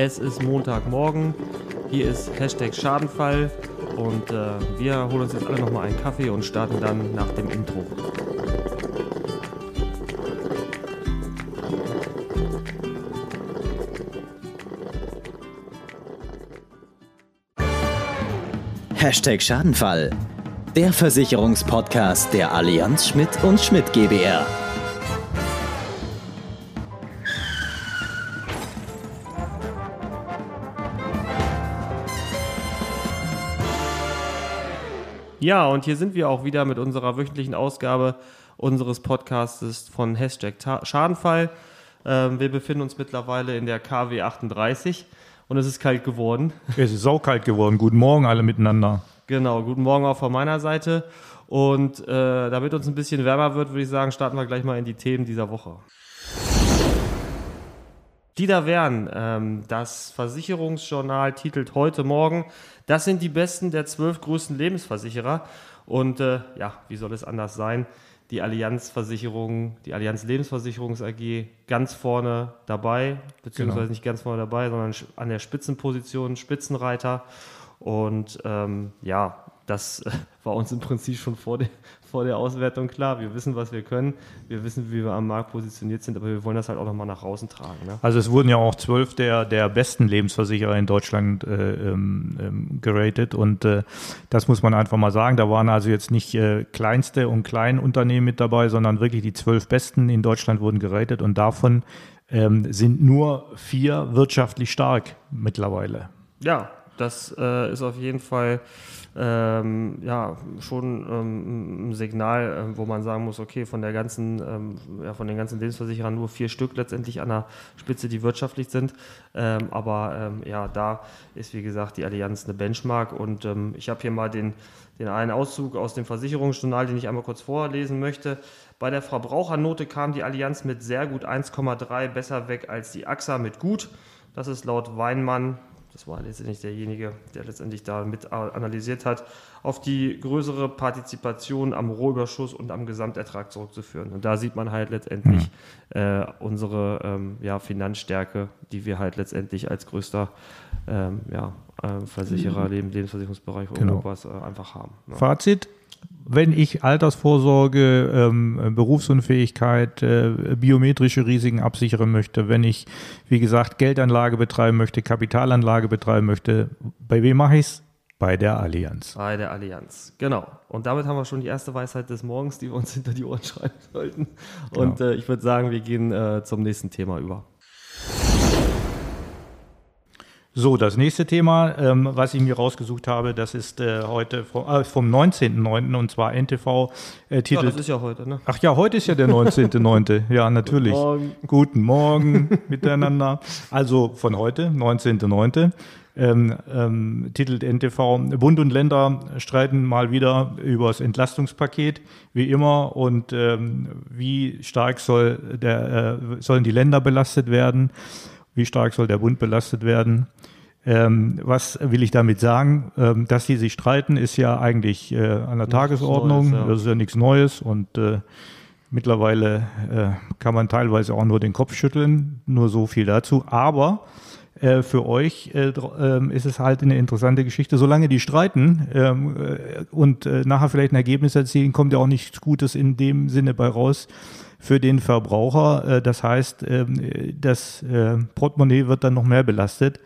Es ist Montagmorgen. Hier ist Hashtag Schadenfall. Und äh, wir holen uns jetzt alle nochmal einen Kaffee und starten dann nach dem Intro. Hashtag Schadenfall. Der Versicherungspodcast der Allianz Schmidt und Schmidt GbR. Ja, und hier sind wir auch wieder mit unserer wöchentlichen Ausgabe unseres Podcasts von Hashtag Ta Schadenfall. Ähm, wir befinden uns mittlerweile in der KW 38 und es ist kalt geworden. Es ist saukalt geworden. Guten Morgen alle miteinander. Genau, guten Morgen auch von meiner Seite. Und äh, damit uns ein bisschen wärmer wird, würde ich sagen, starten wir gleich mal in die Themen dieser Woche. Die da wären, ähm, das Versicherungsjournal titelt heute Morgen, das sind die besten der zwölf größten Lebensversicherer. Und äh, ja, wie soll es anders sein? Die Allianz Versicherung, die Allianz Lebensversicherungs AG ganz vorne dabei, beziehungsweise genau. nicht ganz vorne dabei, sondern an der Spitzenposition, Spitzenreiter. Und ähm, ja, das war uns im Prinzip schon vor, de, vor der Auswertung klar. Wir wissen, was wir können. Wir wissen, wie wir am Markt positioniert sind, aber wir wollen das halt auch nochmal nach außen tragen. Ne? Also es wurden ja auch zwölf der, der besten Lebensversicherer in Deutschland äh, ähm, ähm, geratet und äh, das muss man einfach mal sagen. Da waren also jetzt nicht äh, kleinste und kleine Unternehmen mit dabei, sondern wirklich die zwölf besten in Deutschland wurden geratet und davon ähm, sind nur vier wirtschaftlich stark mittlerweile. Ja, das äh, ist auf jeden Fall ähm, ja, schon ähm, ein Signal, äh, wo man sagen muss, okay, von der ganzen, ähm, ja, von den ganzen Lebensversicherern nur vier Stück letztendlich an der Spitze, die wirtschaftlich sind. Ähm, aber ähm, ja, da ist wie gesagt die Allianz eine Benchmark und ähm, ich habe hier mal den, den einen Auszug aus dem Versicherungsjournal, den ich einmal kurz vorlesen möchte. Bei der Verbrauchernote kam die Allianz mit sehr gut 1,3 besser weg als die AXA mit gut. Das ist laut Weinmann das war letztendlich derjenige, der letztendlich da mit analysiert hat, auf die größere Partizipation am Rohüberschuss und am Gesamtertrag zurückzuführen. Und da sieht man halt letztendlich mhm. äh, unsere ähm, ja, Finanzstärke, die wir halt letztendlich als größter ähm, ja, äh, Versicherer, mhm. Lebensversicherungsbereich genau. Europas äh, einfach haben. Ja. Fazit, wenn ich Altersvorsorge, ähm, Berufsunfähigkeit, äh, biometrische Risiken absichern möchte, wenn ich, wie gesagt, Geldanlage betreiben möchte, Kapitalanlage betreiben möchte, bei wem mache ich es? Bei der Allianz. Bei der Allianz, genau. Und damit haben wir schon die erste Weisheit des Morgens, die wir uns hinter die Ohren schreiben sollten. Und genau. äh, ich würde sagen, wir gehen äh, zum nächsten Thema über. So, das nächste Thema, ähm, was ich mir rausgesucht habe, das ist äh, heute vom, äh, vom 19.09. und zwar NTV äh, Titel. Ja, das ist ja heute, ne? Ach ja, heute ist ja der 19.09. ja, natürlich. Guten Morgen, Guten Morgen miteinander. Also von heute, 19.09. Ähm, ähm, titelt NTV, Bund und Länder streiten mal wieder über das Entlastungspaket, wie immer, und ähm, wie stark soll der, äh, sollen die Länder belastet werden wie stark soll der Bund belastet werden. Ähm, was will ich damit sagen? Ähm, dass sie sich streiten, ist ja eigentlich äh, an der Tagesordnung. Neues, ja. Das ist ja nichts Neues und äh, mittlerweile äh, kann man teilweise auch nur den Kopf schütteln. Nur so viel dazu. Aber äh, für euch äh, ähm, ist es halt eine interessante Geschichte. Solange die streiten ähm, äh, und nachher vielleicht ein Ergebnis erzielen, kommt ja auch nichts Gutes in dem Sinne bei raus für den Verbraucher. Äh, das heißt, ähm, das äh, Portemonnaie wird dann noch mehr belastet.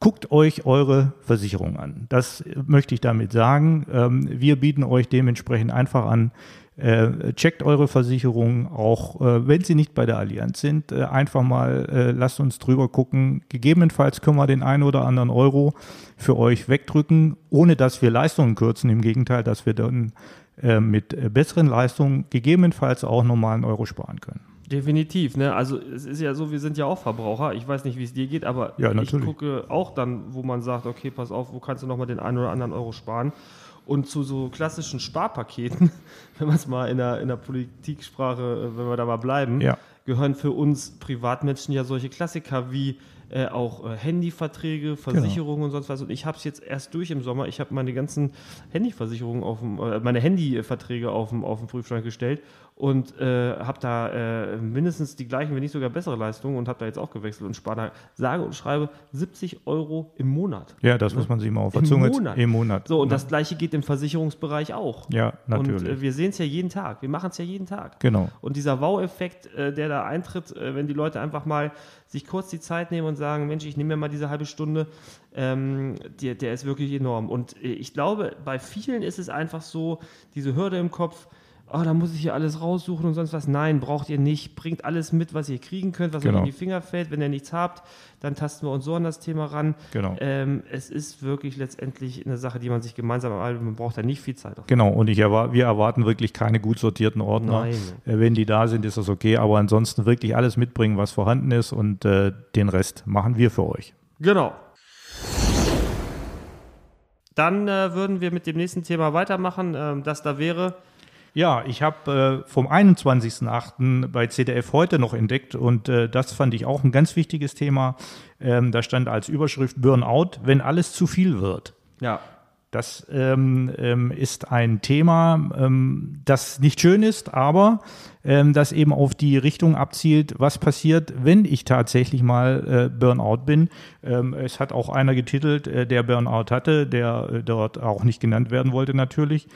Guckt euch eure Versicherung an. Das möchte ich damit sagen. Ähm, wir bieten euch dementsprechend einfach an, äh, checkt eure Versicherung, auch äh, wenn sie nicht bei der Allianz sind. Äh, einfach mal äh, lasst uns drüber gucken. Gegebenenfalls können wir den einen oder anderen Euro für euch wegdrücken, ohne dass wir Leistungen kürzen. Im Gegenteil, dass wir dann äh, mit äh, besseren Leistungen gegebenenfalls auch normalen Euro sparen können. Definitiv, ne? Also es ist ja so, wir sind ja auch Verbraucher. Ich weiß nicht, wie es dir geht, aber ja, ich gucke auch dann, wo man sagt, okay, pass auf, wo kannst du nochmal den einen oder anderen Euro sparen? Und zu so klassischen Sparpaketen, wenn man es mal in der, in der Politiksprache, äh, wenn wir da mal bleiben, ja. gehören für uns Privatmenschen ja solche Klassiker wie äh, auch äh, Handyverträge, Versicherungen genau. und sonst was. Und ich habe es jetzt erst durch im Sommer. Ich habe meine ganzen Handyversicherungen auf dem, äh, meine Handyverträge auf dem, auf den Prüfstand gestellt und äh, habe da äh, mindestens die gleichen, wenn nicht sogar bessere Leistungen und habe da jetzt auch gewechselt und spare da sage und schreibe 70 Euro im Monat. Ja, das ne? muss man sich mal auf der Zunge Monat. Im Monat. So, und ja. das gleiche geht im Versicherungsbereich auch. Ja, natürlich. Und äh, wir sehen es ja jeden Tag. Wir machen es ja jeden Tag. Genau. Und dieser Wow-Effekt, äh, der da eintritt, äh, wenn die Leute einfach mal sich kurz die Zeit nehmen und sagen, Mensch, ich nehme mir mal diese halbe Stunde, ähm, der, der ist wirklich enorm. Und äh, ich glaube, bei vielen ist es einfach so, diese Hürde im Kopf, oh, da muss ich hier alles raussuchen und sonst was. Nein, braucht ihr nicht. Bringt alles mit, was ihr kriegen könnt, was genau. euch in die Finger fällt. Wenn ihr nichts habt, dann tasten wir uns so an das Thema ran. Genau. Ähm, es ist wirklich letztendlich eine Sache, die man sich gemeinsam erarbeitet. Man braucht da nicht viel Zeit. Auf. Genau, und ich erwar wir erwarten wirklich keine gut sortierten Ordner. Nein. Äh, wenn die da sind, ist das okay. Aber ansonsten wirklich alles mitbringen, was vorhanden ist und äh, den Rest machen wir für euch. Genau. Dann äh, würden wir mit dem nächsten Thema weitermachen. Ähm, das da wäre ja, ich habe äh, vom 21.08. bei CDF heute noch entdeckt und äh, das fand ich auch ein ganz wichtiges Thema. Ähm, da stand als Überschrift Burnout, wenn alles zu viel wird. Ja. Das ähm, ähm, ist ein Thema, ähm, das nicht schön ist, aber ähm, das eben auf die Richtung abzielt, was passiert, wenn ich tatsächlich mal äh, Burnout bin. Ähm, es hat auch einer getitelt, äh, der Burnout hatte, der äh, dort auch nicht genannt werden wollte natürlich.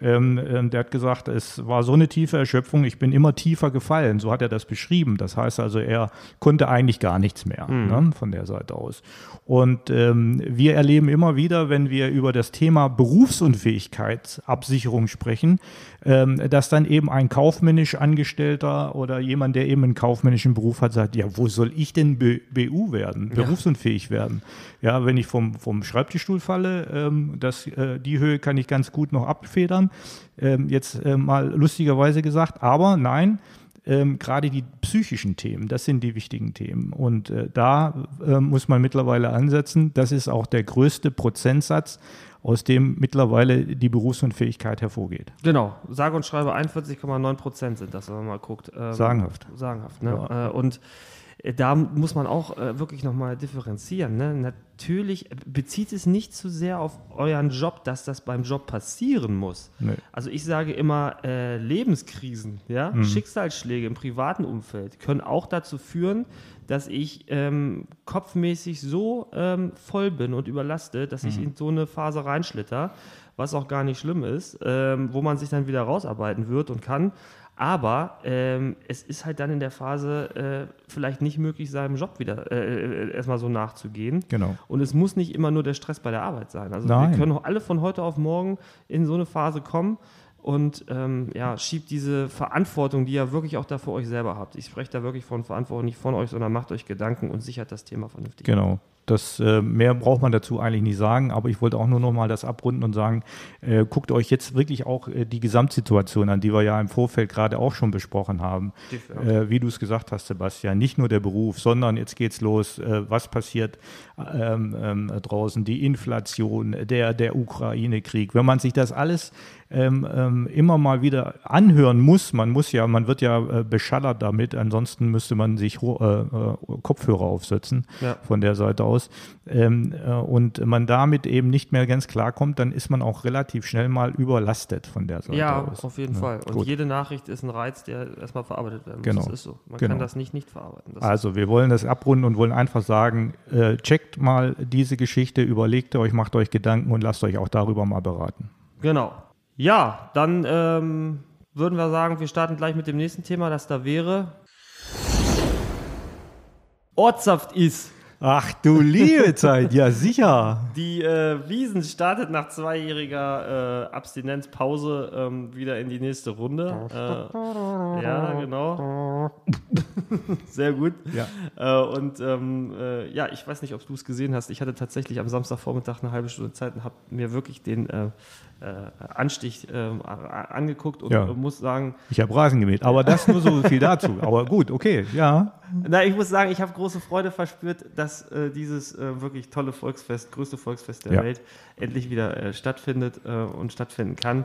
Ähm, äh, der hat gesagt, es war so eine tiefe Erschöpfung, ich bin immer tiefer gefallen. So hat er das beschrieben. Das heißt also, er konnte eigentlich gar nichts mehr mhm. ne, von der Seite aus. Und ähm, wir erleben immer wieder, wenn wir über das Thema Berufsunfähigkeitsabsicherung sprechen, ähm, dass dann eben ein kaufmännisch Angestellter oder jemand, der eben einen kaufmännischen Beruf hat, sagt, ja, wo soll ich denn BU werden, ja. berufsunfähig werden? Ja, wenn ich vom, vom Schreibtischstuhl falle, ähm, das, äh, die Höhe kann ich ganz gut noch abfedern. Ähm, jetzt äh, mal lustigerweise gesagt, aber nein, ähm, gerade die psychischen Themen, das sind die wichtigen Themen. Und äh, da äh, muss man mittlerweile ansetzen. Das ist auch der größte Prozentsatz, aus dem mittlerweile die Berufsunfähigkeit hervorgeht. Genau, sage und schreibe 41,9 Prozent sind das, wenn man mal guckt. Ähm, sagenhaft. Sagenhaft, ne? Ja. Äh, und da muss man auch äh, wirklich nochmal differenzieren. Ne? Natürlich bezieht es nicht zu sehr auf euren Job, dass das beim Job passieren muss. Nee. Also ich sage immer, äh, Lebenskrisen, ja? Mhm. Schicksalsschläge im privaten Umfeld können auch dazu führen, dass ich ähm, kopfmäßig so ähm, voll bin und überlastet, dass mhm. ich in so eine Phase reinschlitter, was auch gar nicht schlimm ist, ähm, wo man sich dann wieder rausarbeiten wird und kann. Aber ähm, es ist halt dann in der Phase äh, vielleicht nicht möglich, seinem Job wieder äh, äh, erstmal so nachzugehen. Genau. Und es muss nicht immer nur der Stress bei der Arbeit sein. Also Nein. wir können alle von heute auf morgen in so eine Phase kommen und ähm, ja, schiebt diese Verantwortung, die ihr wirklich auch da für euch selber habt. Ich spreche da wirklich von Verantwortung nicht von euch, sondern macht euch Gedanken und sichert das Thema vernünftig. Genau. Das äh, mehr braucht man dazu eigentlich nicht sagen, aber ich wollte auch nur noch mal das abrunden und sagen, äh, guckt euch jetzt wirklich auch äh, die Gesamtsituation an, die wir ja im Vorfeld gerade auch schon besprochen haben. Äh, wie du es gesagt hast, Sebastian, nicht nur der Beruf, sondern jetzt geht's los, äh, was passiert ähm, ähm, draußen, die Inflation, der, der Ukraine-Krieg. Wenn man sich das alles ähm, ähm, immer mal wieder anhören muss. Man muss ja, man wird ja äh, beschallert damit, ansonsten müsste man sich Kopfhörer aufsetzen ja. von der Seite aus. Ähm, äh, und man damit eben nicht mehr ganz klarkommt, dann ist man auch relativ schnell mal überlastet von der Seite ja, aus. Ja, auf jeden ja, Fall. Und gut. jede Nachricht ist ein Reiz, der erstmal verarbeitet werden muss. Genau. Das ist so. Man genau. kann das nicht nicht verarbeiten. Das also wir wollen das abrunden und wollen einfach sagen, äh, checkt mal diese Geschichte, überlegt euch, macht euch Gedanken und lasst euch auch darüber mal beraten. Genau. Ja, dann ähm, würden wir sagen, wir starten gleich mit dem nächsten Thema, das da wäre Ortssaft ist. Ach du liebe Zeit, ja sicher. Die äh, Wiesen startet nach zweijähriger äh, Abstinenzpause ähm, wieder in die nächste Runde. Äh, ja, genau. Sehr gut. Ja. Äh, und ähm, äh, ja, ich weiß nicht, ob du es gesehen hast. Ich hatte tatsächlich am Samstagvormittag eine halbe Stunde Zeit und habe mir wirklich den äh, äh, Anstich äh, angeguckt und ja. muss sagen. Ich habe Rasen gemäht, aber das nur so viel dazu. Aber gut, okay, ja. Na, ich muss sagen, ich habe große Freude verspürt, dass äh, dieses äh, wirklich tolle Volksfest, größte Volksfest der ja. Welt, endlich wieder stattfindet und stattfinden kann.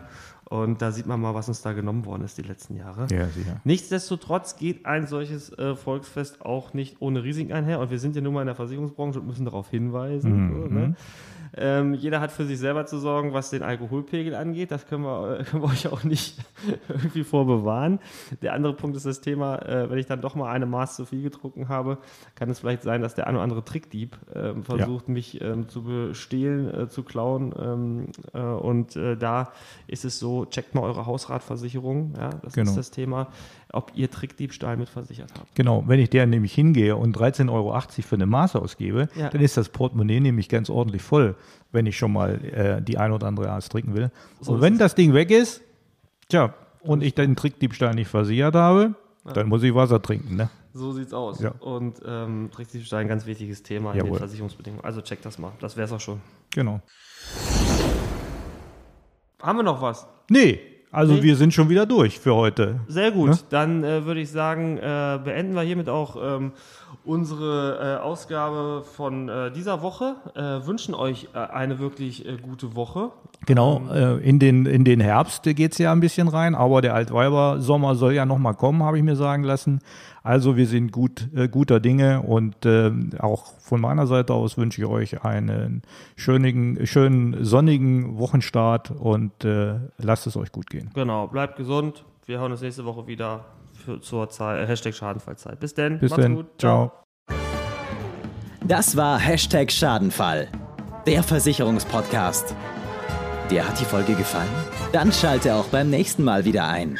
Und da sieht man mal, was uns da genommen worden ist die letzten Jahre. Ja, sicher. Nichtsdestotrotz geht ein solches äh, Volksfest auch nicht ohne Risiken einher. Und wir sind ja nun mal in der Versicherungsbranche und müssen darauf hinweisen. Mhm. So, ne? ähm, jeder hat für sich selber zu sorgen, was den Alkoholpegel angeht. Das können wir, äh, können wir euch auch nicht irgendwie vorbewahren. Der andere Punkt ist das Thema, äh, wenn ich dann doch mal eine Maß zu viel getrunken habe, kann es vielleicht sein, dass der ein oder andere Trickdieb ähm, versucht, mich ähm, zu bestehlen, äh, zu klauen. Ähm, äh, und äh, da ist es so, checkt mal eure Hausratversicherung. Ja, das Genau. ist das Thema, ob ihr Trickdiebstahl mit versichert habt. Genau, wenn ich der nämlich hingehe und 13,80 Euro für eine Maß ausgebe, Ja. dann ist das Portemonnaie nämlich ganz ordentlich voll, wenn ich schon mal äh, die ein oder andere Maß trinken will. So und wenn es. das Ding weg ist, tja, und ich den Trickdiebstahl nicht versichert habe, dann muss ich Wasser trinken, ne? So sieht's aus. Ja. Und ähm, Trickdiebstahl ein ganz wichtiges Thema in Jawohl. den Versicherungsbedingungen. Also checkt das mal. Das wär's auch schon. Genau. Haben wir noch was? Nee, also Nee. wir sind schon wieder durch für heute. Sehr gut. Ne? Dann äh, würde ich sagen, äh, beenden wir hiermit auch ähm, unsere äh, Ausgabe von äh, dieser Woche. Äh, wünschen euch äh, eine wirklich gute Woche. Genau, äh, in, den, in den Herbst geht es ja ein bisschen rein, aber der Altweiber-Sommer soll ja nochmal kommen, habe ich mir sagen lassen. Also wir sind gut, äh, guter Dinge und äh, auch von meiner Seite aus wünsche ich euch einen schönen, schönen sonnigen Wochenstart und äh, lasst es euch gut gehen. Genau, bleibt gesund. Wir hören uns nächste Woche wieder für, zur Zeit, äh, Hashtag Schadenfallzeit. Bis denn. Bis dann. Ciao. Das war Hashtag Schadenfall, der Versicherungspodcast. Dir hat die Folge gefallen? Dann schalte auch beim nächsten Mal wieder ein.